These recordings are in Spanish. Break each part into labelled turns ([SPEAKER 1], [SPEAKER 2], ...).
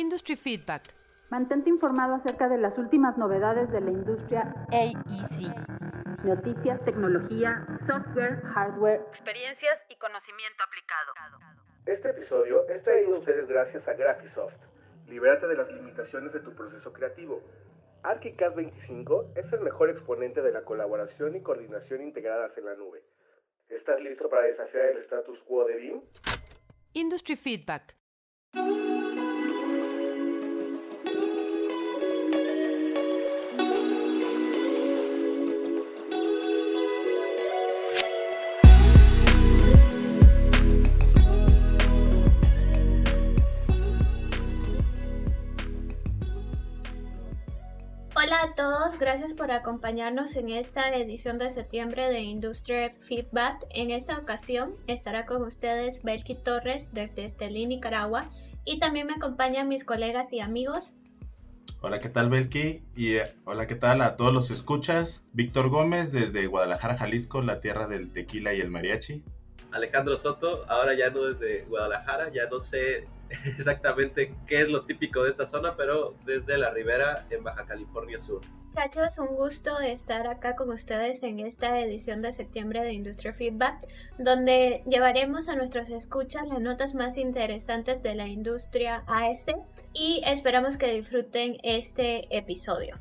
[SPEAKER 1] Industry Feedback.
[SPEAKER 2] Mantente informado acerca de las últimas novedades de la industria
[SPEAKER 1] AEC.
[SPEAKER 2] Noticias, tecnología, software, hardware,
[SPEAKER 1] experiencias y conocimiento aplicado.
[SPEAKER 3] Este episodio es traído a ustedes gracias a Graphisoft. Libérate de las limitaciones de tu proceso creativo. ArchiCAD 25 es el mejor exponente de la colaboración y coordinación integradas en la nube. ¿Estás listo para desafiar el status quo de BIM?
[SPEAKER 1] Industry Feedback.
[SPEAKER 4] Gracias por acompañarnos en esta edición de septiembre de Industria Feedback. En esta ocasión estará con ustedes Belki Torres desde Estelín, Nicaragua, y también me acompañan mis colegas y amigos.
[SPEAKER 5] Hola, ¿qué tal Belki? Y eh, hola, ¿qué tal a todos los escuchas? Víctor Gómez desde Guadalajara, Jalisco, la tierra del tequila y el mariachi.
[SPEAKER 6] Alejandro Soto, ahora ya no desde Guadalajara, ya no sé exactamente qué es lo típico de esta zona, pero desde la ribera en Baja California Sur.
[SPEAKER 4] Muchachos, un gusto estar acá con ustedes en esta edición de septiembre de Industria Feedback, donde llevaremos a nuestros escuchas las notas más interesantes de la industria AS y esperamos que disfruten este episodio.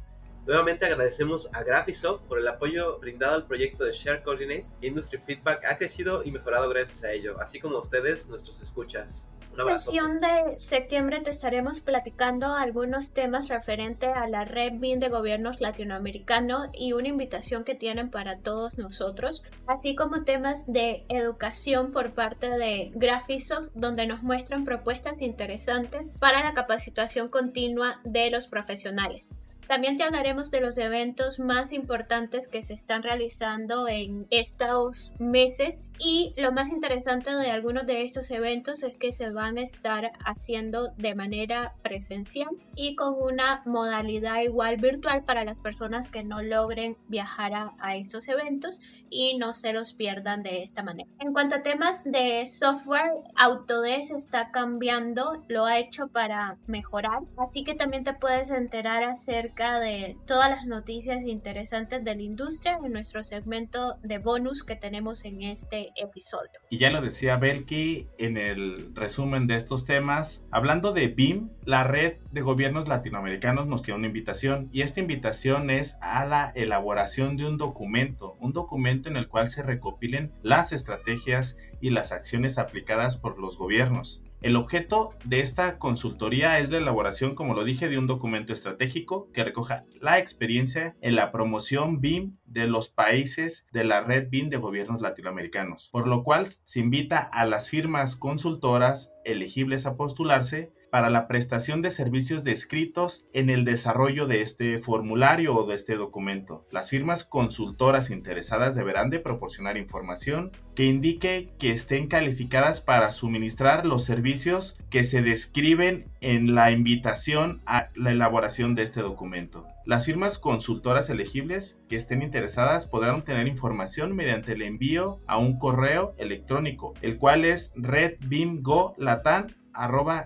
[SPEAKER 6] Nuevamente agradecemos a Graphisoft por el apoyo brindado al proyecto de Share Coordinate. Industry Feedback ha crecido y mejorado gracias a ello, así como a ustedes, nuestros escuchas.
[SPEAKER 4] Sesión de septiembre te estaremos platicando algunos temas referentes a la red BIM de gobiernos latinoamericanos y una invitación que tienen para todos nosotros, así como temas de educación por parte de Graphisoft, donde nos muestran propuestas interesantes para la capacitación continua de los profesionales. También te hablaremos de los eventos más importantes que se están realizando en estos meses y lo más interesante de algunos de estos eventos es que se van a estar haciendo de manera presencial y con una modalidad igual virtual para las personas que no logren viajar a, estos eventos y no se los pierdan de esta manera. En cuanto a temas de software, Autodesk está cambiando, lo ha hecho para mejorar, así que también te puedes enterar acerca de todas las noticias interesantes de la industria en nuestro segmento de bonus que tenemos en este episodio.
[SPEAKER 5] Y ya lo decía Belki en el resumen de estos temas, hablando de BIM, la red de gobiernos latinoamericanos nos tiene una invitación y esta invitación es a la elaboración de un documento, un documento en el cual se recopilen las estrategias y las acciones aplicadas por los gobiernos. El objeto de esta consultoría es la elaboración, como lo dije, de un documento estratégico que recoja la experiencia en la promoción BIM de los países de la red BIM de gobiernos latinoamericanos, por lo cual se invita a las firmas consultoras elegibles a postularse para la prestación de servicios descritos en el desarrollo de este formulario o de este documento. Las firmas consultoras interesadas deberán de proporcionar información que indique que estén calificadas para suministrar los servicios que se describen en la invitación a la elaboración de este documento. Las firmas consultoras elegibles que estén interesadas podrán obtener información mediante el envío a un correo electrónico, el cual es redbimgolatan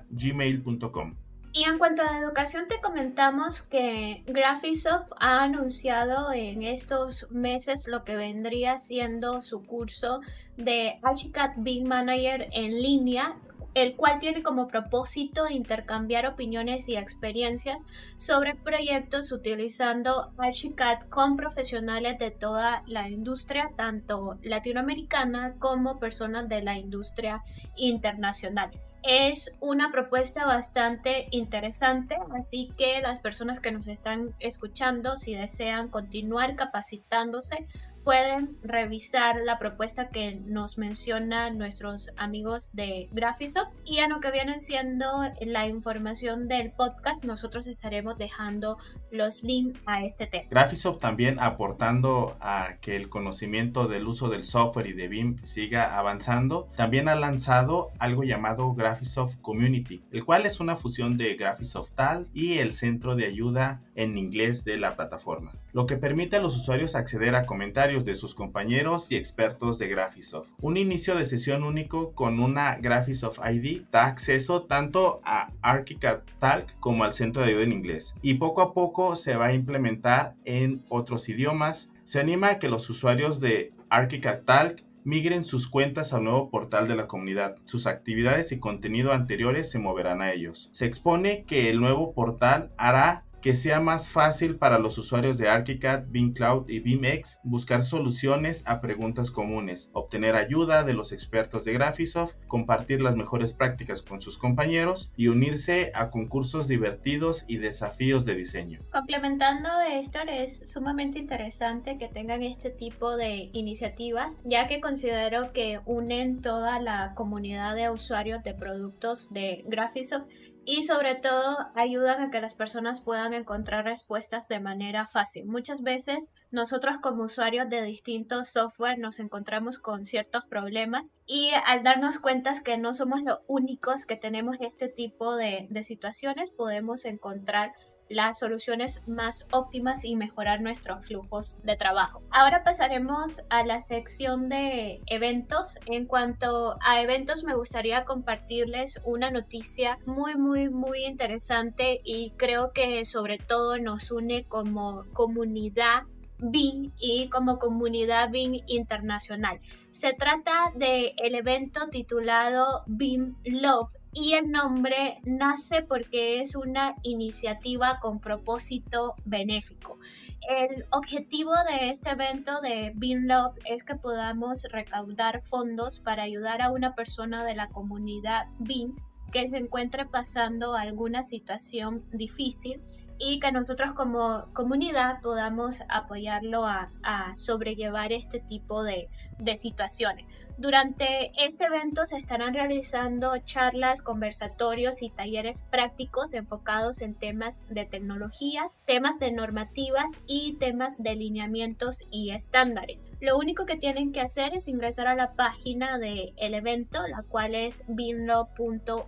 [SPEAKER 5] gmail.com.
[SPEAKER 4] Y en cuanto a educación, te comentamos que Graphisoft ha anunciado en estos meses lo que vendría siendo su curso de Archicad Big Manager en línea el cual tiene como propósito intercambiar opiniones y experiencias sobre proyectos utilizando Archicad con profesionales de toda la industria, tanto latinoamericana como personas de la industria internacional. Es una propuesta bastante interesante, así que las personas que nos están escuchando, si desean continuar capacitándose, pueden revisar la propuesta que nos menciona nuestros amigos de Graphisoft y en lo que vienen siendo la información del podcast nosotros estaremos dejando los links a este tema.
[SPEAKER 5] Graphisoft también aportando a que el conocimiento del uso del software y de BIM siga avanzando, también ha lanzado algo llamado Graphisoft Community, el cual es una fusión de Graphisoft Tal y el centro de ayuda en inglés de la plataforma, lo que permite a los usuarios acceder a comentarios de sus compañeros y expertos de Graphisoft. Un inicio de sesión único con una Graphisoft ID da acceso tanto a ArchiCAD Talk como al centro de ayuda en inglés y poco a poco se va a implementar en otros idiomas. Se anima a que los usuarios de ArchiCAD Talk migren sus cuentas al nuevo portal de la comunidad. Sus actividades y contenido anteriores se moverán a ellos. Se expone que el nuevo portal hará que sea más fácil para los usuarios de ArchiCAD, Beam Cloud y BeamX buscar soluciones a preguntas comunes, obtener ayuda de los expertos de Graphisoft, compartir las mejores prácticas con sus compañeros y unirse a concursos divertidos y desafíos de diseño.
[SPEAKER 4] Complementando esto, es sumamente interesante que tengan este tipo de iniciativas, ya que considero que unen toda la comunidad de usuarios de productos de Graphisoft y sobre todo ayudan a que las personas puedan encontrar respuestas de manera fácil. Muchas veces nosotros como usuarios de distintos software nos encontramos con ciertos problemas y al darnos cuenta que no somos los únicos que tenemos este tipo de, de situaciones podemos encontrar las soluciones más óptimas y mejorar nuestros flujos de trabajo. Ahora pasaremos a la sección de eventos. En cuanto a eventos, me gustaría compartirles una noticia muy, muy, muy interesante y creo que sobre todo nos une como comunidad BIM y como comunidad BIM internacional. Se trata del el evento titulado BIM Love y el nombre nace porque es una iniciativa con propósito benéfico. El objetivo de este evento de Bean Love es que podamos recaudar fondos para ayudar a una persona de la comunidad BIM que se encuentre pasando alguna situación difícil y que nosotros como comunidad podamos apoyarlo a, sobrellevar este tipo de, situaciones. Durante este evento se estarán realizando charlas, conversatorios y talleres prácticos enfocados en temas de tecnologías, temas de normativas y temas de lineamientos y estándares. Lo único que tienen que hacer es ingresar a la página del evento, la cual es binlo.org,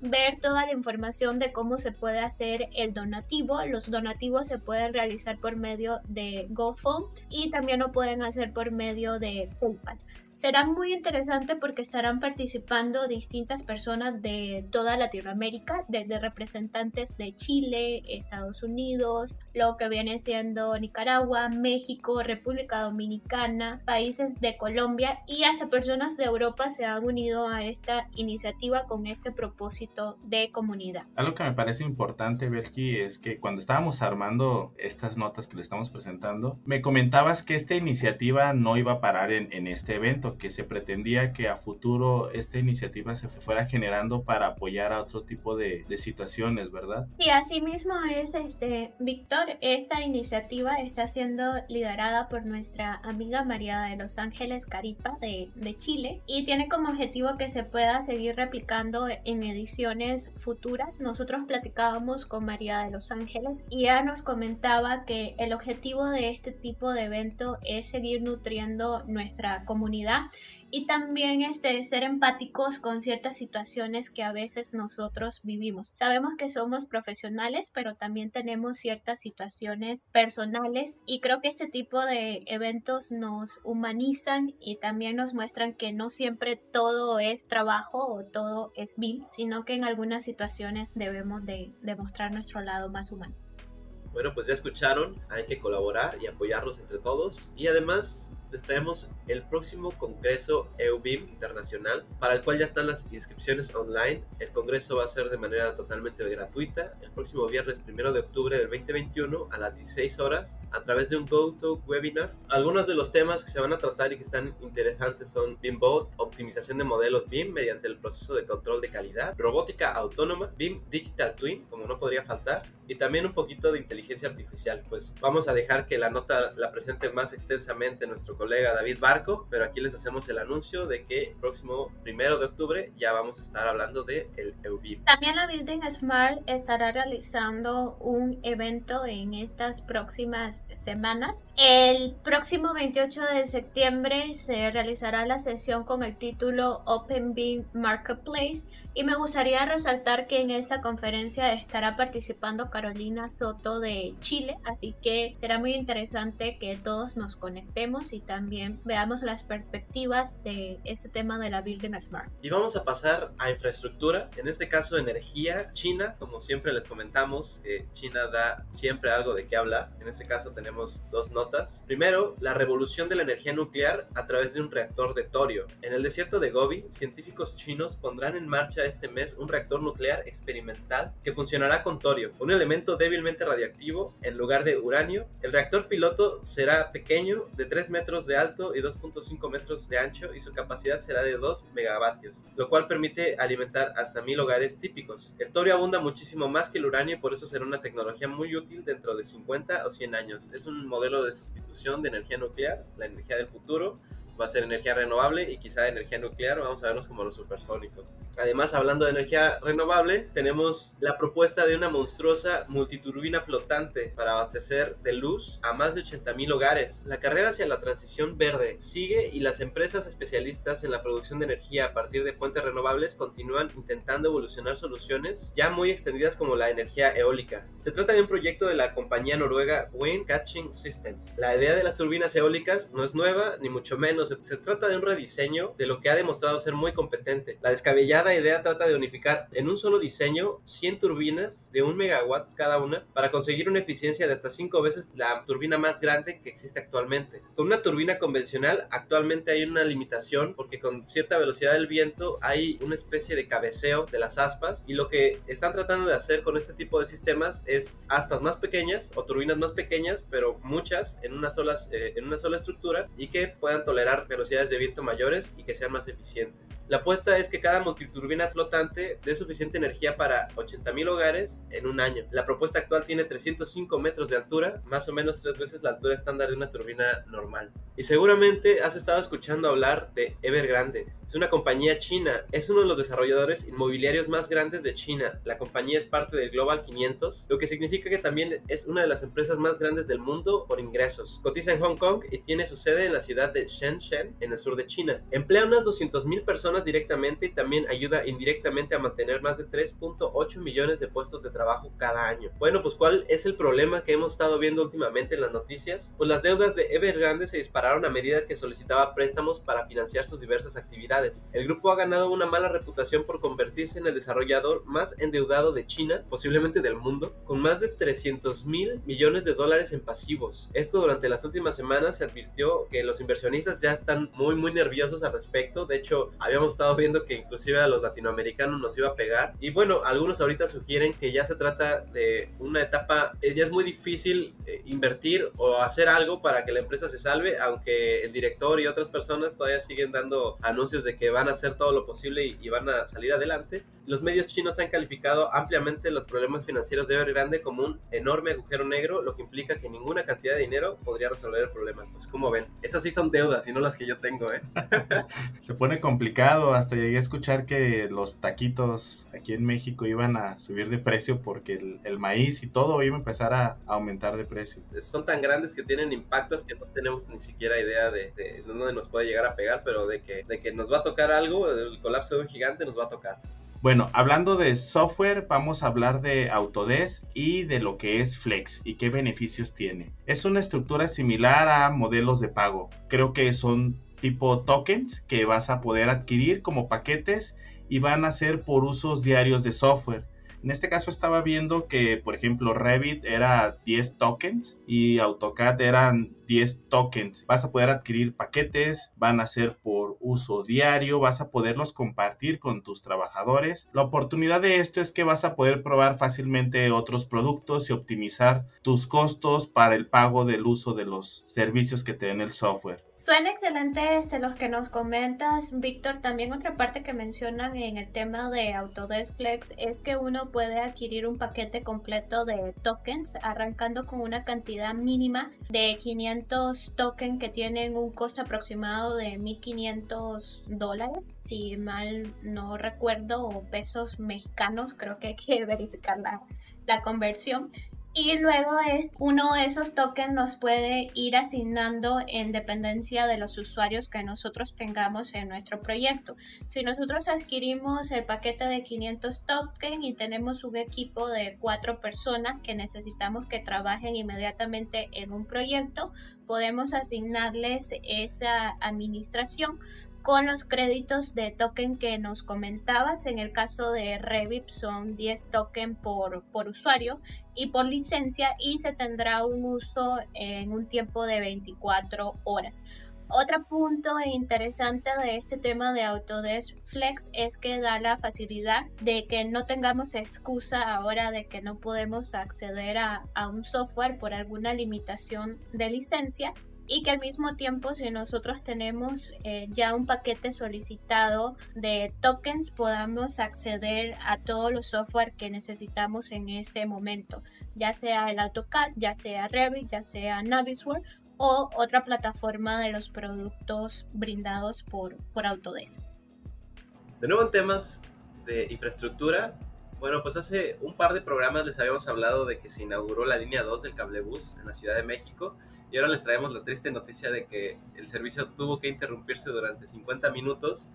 [SPEAKER 4] ver toda la información de cómo se puede hacer el donativo. Los donativos se pueden realizar por medio de GoFund y también lo pueden hacer por medio de PayPal. Será muy interesante porque estarán participando distintas personas de toda Latinoamérica, desde representantes de Chile, Estados Unidos, lo que viene siendo Nicaragua, México, República Dominicana, países de Colombia y hasta personas de Europa se han unido a esta iniciativa con este propósito de comunidad.
[SPEAKER 5] Algo que me parece importante, Belki, es que cuando estábamos armando estas notas que le estamos presentando, me comentabas que esta iniciativa no iba a parar en, en este evento que se pretendía que a futuro esta iniciativa se fuera generando para apoyar a otro tipo de, situaciones, ¿verdad?
[SPEAKER 4] Sí, así mismo es, este, Víctor, esta iniciativa está siendo liderada por nuestra amiga María de Los Ángeles Caripa de, de Chile y tiene como objetivo que se pueda seguir replicando en ediciones futuras. Nosotros platicábamos con María de Los Ángeles y ella nos comentaba que el objetivo de este tipo de evento es seguir nutriendo nuestra comunidad y también este, ser empáticos con ciertas situaciones que a veces nosotros vivimos. Sabemos que somos profesionales, pero también tenemos ciertas situaciones personales y creo que este tipo de eventos nos humanizan y también nos muestran que no siempre todo es trabajo o todo es BIM, sino que en algunas situaciones debemos de demostrar nuestro lado más humano.
[SPEAKER 6] Bueno, pues ya escucharon, hay que colaborar y apoyarnos entre todos. Y además les traemos el próximo Congreso EUBIM Internacional, para el cual ya están las inscripciones online. El Congreso va a ser de manera totalmente gratuita el próximo viernes 1 de octubre del 2021 a las 16 horas a través de un GoToWebinar. Algunos de los temas que se van a tratar y que están interesantes son BIMBOT, optimización de modelos BIM mediante el proceso de control de calidad, robótica autónoma, BIM Digital Twin, como no podría faltar, y también un poquito de inteligencia artificial. Pues vamos a dejar que la nota la presente más extensamente nuestro colega David Barco, pero aquí les hacemos el anuncio de que el próximo primero de octubre ya vamos a estar hablando de el EUBIM.
[SPEAKER 4] También la Building Smart estará realizando un evento en estas próximas semanas. El próximo 28 de septiembre se realizará la sesión con el título Open Beam Marketplace y me gustaría resaltar que en esta conferencia estará participando Carolina Soto de Chile, así que será muy interesante que todos nos conectemos y también veamos las perspectivas de este tema de la Building Smart.
[SPEAKER 6] Y vamos a pasar a infraestructura, en este caso energía. China, como siempre les comentamos, eh, China da siempre algo de qué hablar. En este caso tenemos dos notas. Primero, la revolución de la energía nuclear a través de un reactor de torio. En el desierto de Gobi, científicos chinos pondrán en marcha este mes un reactor nuclear experimental que funcionará con torio, un elemento débilmente radioactivo en lugar de uranio. El reactor piloto será pequeño, de 3 metros de alto y 2.5 metros de ancho y su capacidad será de 2 megavatios, lo cual permite alimentar hasta 1000 hogares típicos. El torio abunda muchísimo más que el uranio y por eso será una tecnología muy útil dentro de 50 o 100 años. Es un modelo de sustitución de energía nuclear, la energía del futuro, va a ser energía renovable y quizá energía nuclear, vamos a vernos como los supersónicos. Además, hablando de energía renovable, tenemos la propuesta de una monstruosa multiturbina flotante para abastecer de luz a más de 80.000 hogares. La carrera hacia la transición verde sigue y las empresas especialistas en la producción de energía a partir de fuentes renovables continúan intentando evolucionar soluciones ya muy extendidas como la energía eólica. Se trata de un proyecto de la compañía noruega Wind Catching Systems. La idea de las turbinas eólicas no es nueva, ni mucho menos se, trata de un rediseño de lo que ha demostrado ser muy competente. La descabellada idea trata de unificar en un solo diseño 100 turbinas de 1 megawatts cada una para conseguir una eficiencia de hasta 5 veces la turbina más grande que existe actualmente. Con una turbina convencional actualmente hay una limitación porque con cierta velocidad del viento hay una especie de cabeceo de las aspas y lo que están tratando de hacer con este tipo de sistemas es aspas más pequeñas o turbinas más pequeñas pero muchas en una sola, eh, en una sola estructura y que puedan tolerar velocidades de viento mayores y que sean más eficientes. La apuesta es que cada multiturbina flotante dé suficiente energía para 80.000 hogares en un año. La propuesta actual tiene 305 metros de altura, más o menos tres veces la altura estándar de una turbina normal. Y seguramente has estado escuchando hablar de Evergrande. Es una compañía china, es uno de los desarrolladores inmobiliarios más grandes de China. La compañía es parte del Global 500, lo que significa que también es una de las empresas más grandes del mundo por ingresos. Cotiza en Hong Kong y tiene su sede en la ciudad de Shenzhen, en el sur de China. Emplea unas 200.000 personas directamente y también ayuda indirectamente a mantener más de 3.8 millones de puestos de trabajo cada año. Bueno, pues ¿cuál es el problema que hemos estado viendo últimamente en las noticias? Pues las deudas de Evergrande se dispararon a medida que solicitaba préstamos para financiar sus diversas actividades. El grupo ha ganado una mala reputación por convertirse en el desarrollador más endeudado de China, posiblemente del mundo, con más de 300 mil millones de dólares en pasivos. Esto durante las últimas semanas se advirtió que los inversionistas ya están muy muy nerviosos al respecto. De hecho, habíamos estado viendo que inclusive a los latinoamericanos nos iba a pegar. Y bueno, algunos ahorita sugieren que ya se trata de una etapa, eh, ya es muy difícil eh, invertir o hacer algo para que la empresa se salve, aunque el director y otras personas todavía siguen dando anuncios de que van a hacer todo lo posible y, van a salir adelante. Los medios chinos han calificado ampliamente los problemas financieros de Evergrande como un enorme agujero negro, lo que implica que ninguna cantidad de dinero podría resolver el problema. Pues como ven, esas sí son deudas y no las que yo tengo, ¿eh?
[SPEAKER 5] Se pone complicado, hasta llegué a escuchar que los taquitos aquí en México iban a subir de precio porque el, maíz y todo iba a empezar a, aumentar de precio.
[SPEAKER 6] Son tan grandes que tienen impactos que no tenemos ni siquiera idea de, de dónde nos puede llegar a pegar, pero de que, de que nos va a tocar algo, el colapso de un gigante nos va a tocar.
[SPEAKER 5] Bueno, hablando de software, vamos a hablar de Autodesk y de lo que es Flex y qué beneficios tiene. Es una estructura similar a modelos de pago. Creo que son tipo tokens que vas a poder adquirir como paquetes y van a ser por usos diarios de software. En este caso estaba viendo que, por ejemplo, Revit era 10 tokens y AutoCAD eran 10 tokens. Vas a poder adquirir paquetes, van a ser por uso diario, vas a poderlos compartir con tus trabajadores. La oportunidad de esto es que vas a poder probar fácilmente otros productos y optimizar tus costos para el pago del uso de los servicios que te den el software.
[SPEAKER 4] Suena excelente este, los que nos comentas, Víctor. También otra parte que mencionan en el tema de Autodesk Flex es que uno puede adquirir un paquete completo de tokens arrancando con una cantidad mínima de 500 500 tokens que tienen un costo aproximado de 1.500 dólares, si mal no recuerdo, o pesos mexicanos, creo que hay que verificar la, la conversión. Y luego es uno de esos tokens nos puede ir asignando en dependencia de los usuarios que nosotros tengamos en nuestro proyecto. Si nosotros adquirimos el paquete de 500 tokens y tenemos un equipo de cuatro personas que necesitamos que trabajen inmediatamente en un proyecto, podemos asignarles esa administración con los créditos de token que nos comentabas. En el caso de Revit son 10 tokens por, por usuario y por licencia y se tendrá un uso en un tiempo de 24 horas. Otro punto interesante de este tema de Autodesk Flex es que da la facilidad de que no tengamos excusa ahora de que no podemos acceder a, a un software por alguna limitación de licencia y que al mismo tiempo si nosotros tenemos eh, ya un paquete solicitado de tokens podamos acceder a todos los software que necesitamos en ese momento, ya sea el AutoCAD, ya sea Revit, ya sea Navisworks o otra plataforma de los productos brindados por, por Autodesk.
[SPEAKER 6] De nuevo en temas de infraestructura, bueno, pues hace un par de programas les habíamos hablado de que se inauguró la línea 2 del cablebús en la Ciudad de México y ahora les traemos la triste noticia de que el servicio tuvo que interrumpirse durante 50 minutos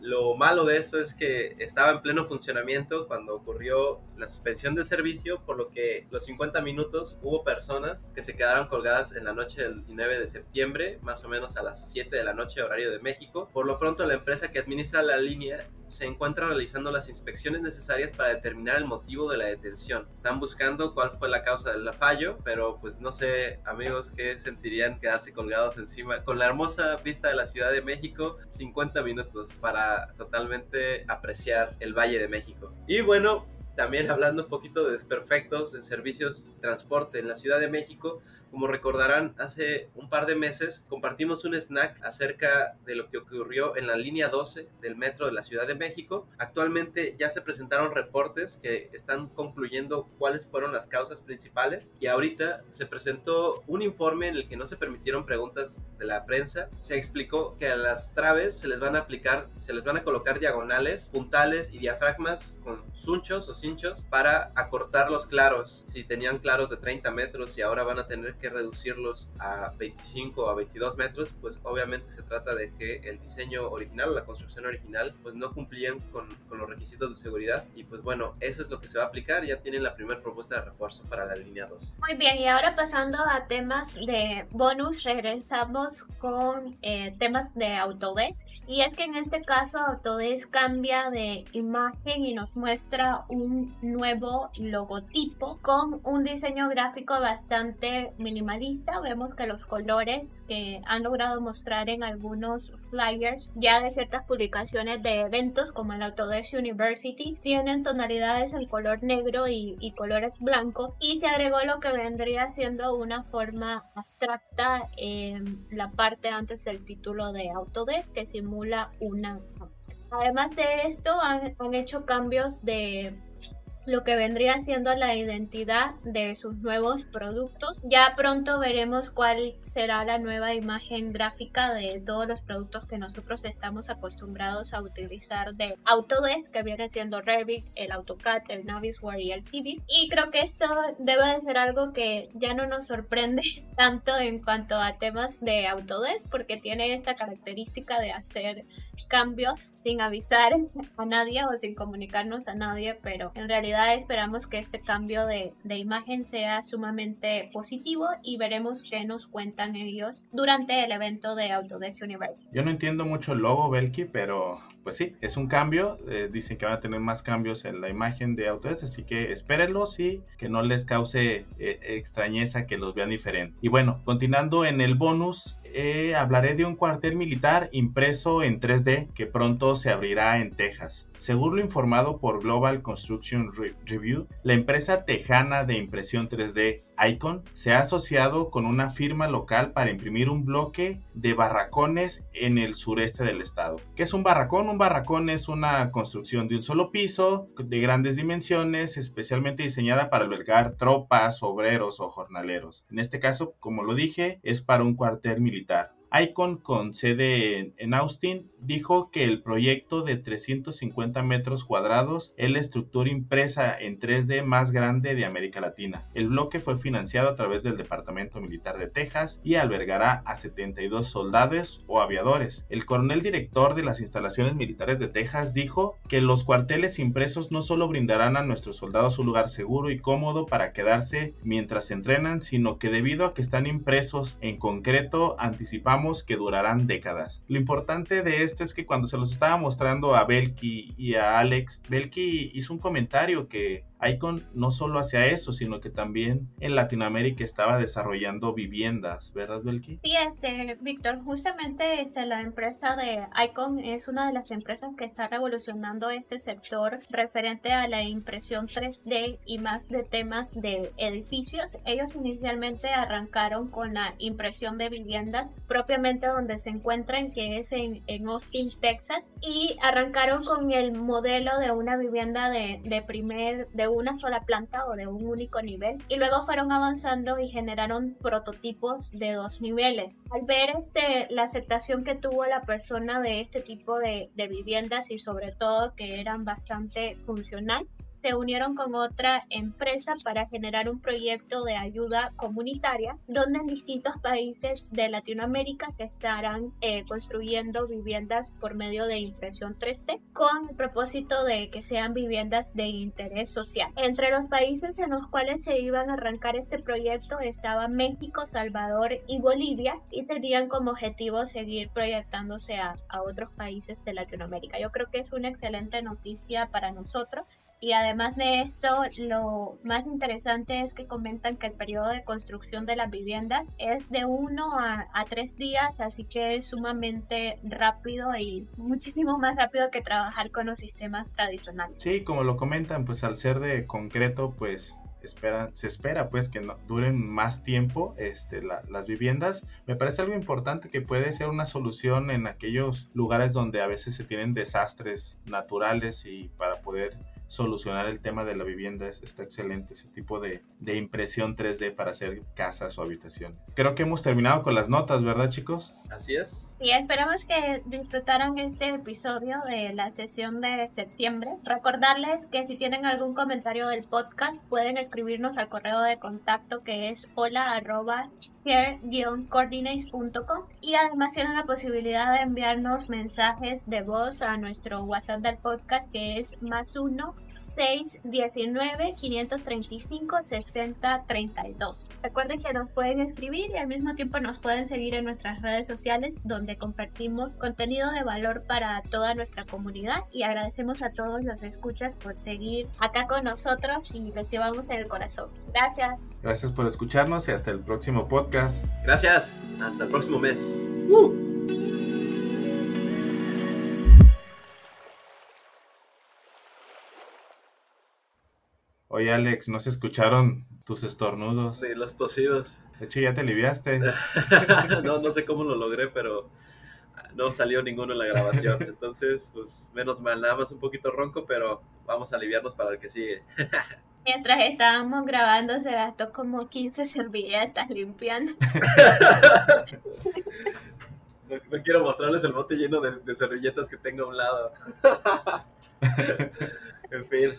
[SPEAKER 6] lo malo de eso es que estaba en pleno funcionamiento cuando ocurrió la suspensión del servicio, por lo que los 50 minutos hubo personas que se quedaron colgadas en la noche del 9 de septiembre, más o menos a las 7 de la noche horario de México. Por lo pronto la empresa que administra la línea se encuentra realizando las inspecciones necesarias para determinar el motivo de la detención. Están buscando cuál fue la causa del fallo, pero pues no sé amigos qué sentirían quedarse colgados encima con la hermosa vista de la Ciudad de México 50 minutos para totalmente apreciar el Valle de México. Y bueno, también hablando un poquito de desperfectos en servicios de transporte en la Ciudad de México, como recordarán, hace un par de meses compartimos un snack acerca de lo que ocurrió en la línea 12 del metro de la Ciudad de México. Actualmente ya se presentaron reportes que están concluyendo cuáles fueron las causas principales y ahorita se presentó un informe en el que no se permitieron preguntas de la prensa. Se explicó que a las traves se les van a aplicar, se les van a colocar diagonales, puntales y diafragmas con sunchos o cinchos para acortar los claros. Si tenían claros de 30 metros y ahora van a tener que reducirlos a 25 o a 22 metros, pues obviamente se trata de que el diseño original la construcción original pues no cumplían con, con, los requisitos de seguridad y pues bueno, eso es lo que se va a aplicar, ya tienen la primera propuesta de refuerzo para la línea 2.
[SPEAKER 4] Muy bien, y ahora pasando a temas de bonus, regresamos con eh, temas de Autodesk y es que en este caso Autodesk cambia de imagen y nos muestra un nuevo logotipo con un diseño gráfico bastante minimalista. Vemos que los colores que han logrado mostrar en algunos flyers ya de ciertas publicaciones de eventos como el Autodesk University tienen tonalidades en color negro y, colores blancos y se agregó lo que vendría siendo una forma abstracta en la parte antes del título de Autodesk que simula una Además de esto, han, hecho cambios de lo que vendría siendo la identidad de sus nuevos productos. Ya pronto veremos cuál será la nueva imagen gráfica de todos los productos que nosotros estamos acostumbrados a utilizar de Autodesk, que viene siendo Revit, el AutoCAD, el Navisworks y el Civic. Y creo que esto debe de ser algo que ya no nos sorprende tanto en cuanto a temas de Autodesk, porque tiene esta característica de hacer cambios sin avisar a nadie o sin comunicarnos a nadie, pero en realidad esperamos que este cambio de, imagen sea sumamente positivo y veremos qué nos cuentan ellos durante el evento de Autodesk Universe.
[SPEAKER 5] Yo no entiendo mucho el logo Belki, pero pues sí, es un cambio. Eh, dicen que van a tener más cambios en la imagen de Autodesk, así que espérenlos y que no les cause eh, extrañeza que los vean diferentes. Y bueno, continuando en el bonus, eh, hablaré de un cuartel militar impreso en 3D que pronto se abrirá en Texas. Según lo informado por Global Construction Review, la empresa tejana de impresión 3D Icon se ha asociado con una firma local para imprimir un bloque de barracones en el sureste del estado. ¿Qué es un barracón? Un barracón es una construcción de un solo piso, de grandes dimensiones, especialmente diseñada para albergar tropas, obreros o jornaleros. En este caso, como lo dije, es para un cuartel militar. Icon, con sede en Austin, dijo que el proyecto de 350 metros cuadrados es la estructura impresa en 3D más grande de América Latina. El bloque fue financiado a través del Departamento Militar de Texas y albergará a 72 soldados o aviadores. El coronel director de las instalaciones militares de Texas dijo que los cuarteles impresos no solo brindarán a nuestros soldados un lugar seguro y cómodo para quedarse mientras entrenan, sino que debido a que están impresos en concreto, anticipamos que durarán décadas. Lo importante de esto es que cuando se los estaba mostrando a Belki y a Alex, Belki hizo un comentario que Icon no solo hacía eso, sino que también en Latinoamérica estaba desarrollando viviendas, ¿verdad, Belki?
[SPEAKER 4] Sí, este, Víctor, justamente este, la empresa de Icon es una de las empresas que está revolucionando este sector referente a la impresión 3D y más de temas de edificios. Ellos inicialmente arrancaron con la impresión de viviendas propiamente donde se encuentran, que es en, en Austin, Texas, y arrancaron con el modelo de una vivienda de, de primer, de una sola planta o de un único nivel y luego fueron avanzando y generaron prototipos de dos niveles. Al ver este, la aceptación que tuvo la persona de este tipo de, de viviendas y sobre todo que eran bastante funcional, se unieron con otra empresa para generar un proyecto de ayuda comunitaria donde en distintos países de Latinoamérica se estarán eh, construyendo viviendas por medio de impresión 3D con el propósito de que sean viviendas de interés social. Entre los países en los cuales se iban a arrancar este proyecto estaban México, Salvador y Bolivia y tenían como objetivo seguir proyectándose a, a otros países de Latinoamérica. Yo creo que es una excelente noticia para nosotros y además de esto, lo más interesante es que comentan que el periodo de construcción de la vivienda es de uno a, tres días, así que es sumamente rápido y muchísimo más rápido que trabajar con los sistemas tradicionales.
[SPEAKER 5] Sí, como lo comentan, pues al ser de concreto, pues Espera, se espera pues que no, duren más tiempo este, la, las viviendas. Me parece algo importante que puede ser una solución en aquellos lugares donde a veces se tienen desastres naturales y para poder solucionar el tema de la vivienda. Está excelente ese tipo de, de, impresión 3D para hacer casas o habitaciones. Creo que hemos terminado con las notas, ¿verdad chicos?
[SPEAKER 6] Así es.
[SPEAKER 4] Y esperamos que disfrutaran este episodio de la sesión de septiembre. Recordarles que si tienen algún comentario del podcast pueden escribirnos al correo de contacto que es hola arroba coordinates.com y además tienen la posibilidad de enviarnos mensajes de voz a nuestro WhatsApp del podcast que es más uno 619 535 60 32. Recuerden que nos pueden escribir y al mismo tiempo nos pueden seguir en nuestras redes sociales donde compartimos contenido de valor para toda nuestra comunidad y agradecemos a todos los escuchas por seguir acá con nosotros y los llevamos en el corazón. Gracias.
[SPEAKER 5] Gracias por escucharnos y hasta el próximo podcast.
[SPEAKER 6] Gracias. Hasta el próximo mes. ¡Uh!
[SPEAKER 5] Oye Alex, ¿no se escucharon tus estornudos?
[SPEAKER 6] Sí, los tosidos.
[SPEAKER 5] De hecho ya te aliviaste.
[SPEAKER 6] no, no sé cómo lo logré, pero no salió ninguno en la grabación. Entonces, pues menos mal, nada más un poquito ronco, pero vamos a aliviarnos para el que sigue.
[SPEAKER 4] Mientras estábamos grabando se gastó como 15 servilletas limpiando.
[SPEAKER 6] no, no, quiero mostrarles el bote lleno de, de servilletas que tengo a un lado. en fin.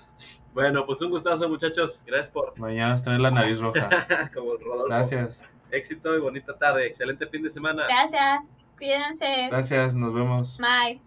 [SPEAKER 6] Bueno, pues un gustazo, muchachos. Gracias por.
[SPEAKER 5] Mañana vas a tener la nariz roja.
[SPEAKER 6] Como Rodolfo.
[SPEAKER 5] Gracias.
[SPEAKER 6] Éxito y bonita tarde. Excelente fin de semana.
[SPEAKER 4] Gracias. Cuídense.
[SPEAKER 5] Gracias, nos vemos.
[SPEAKER 4] Bye.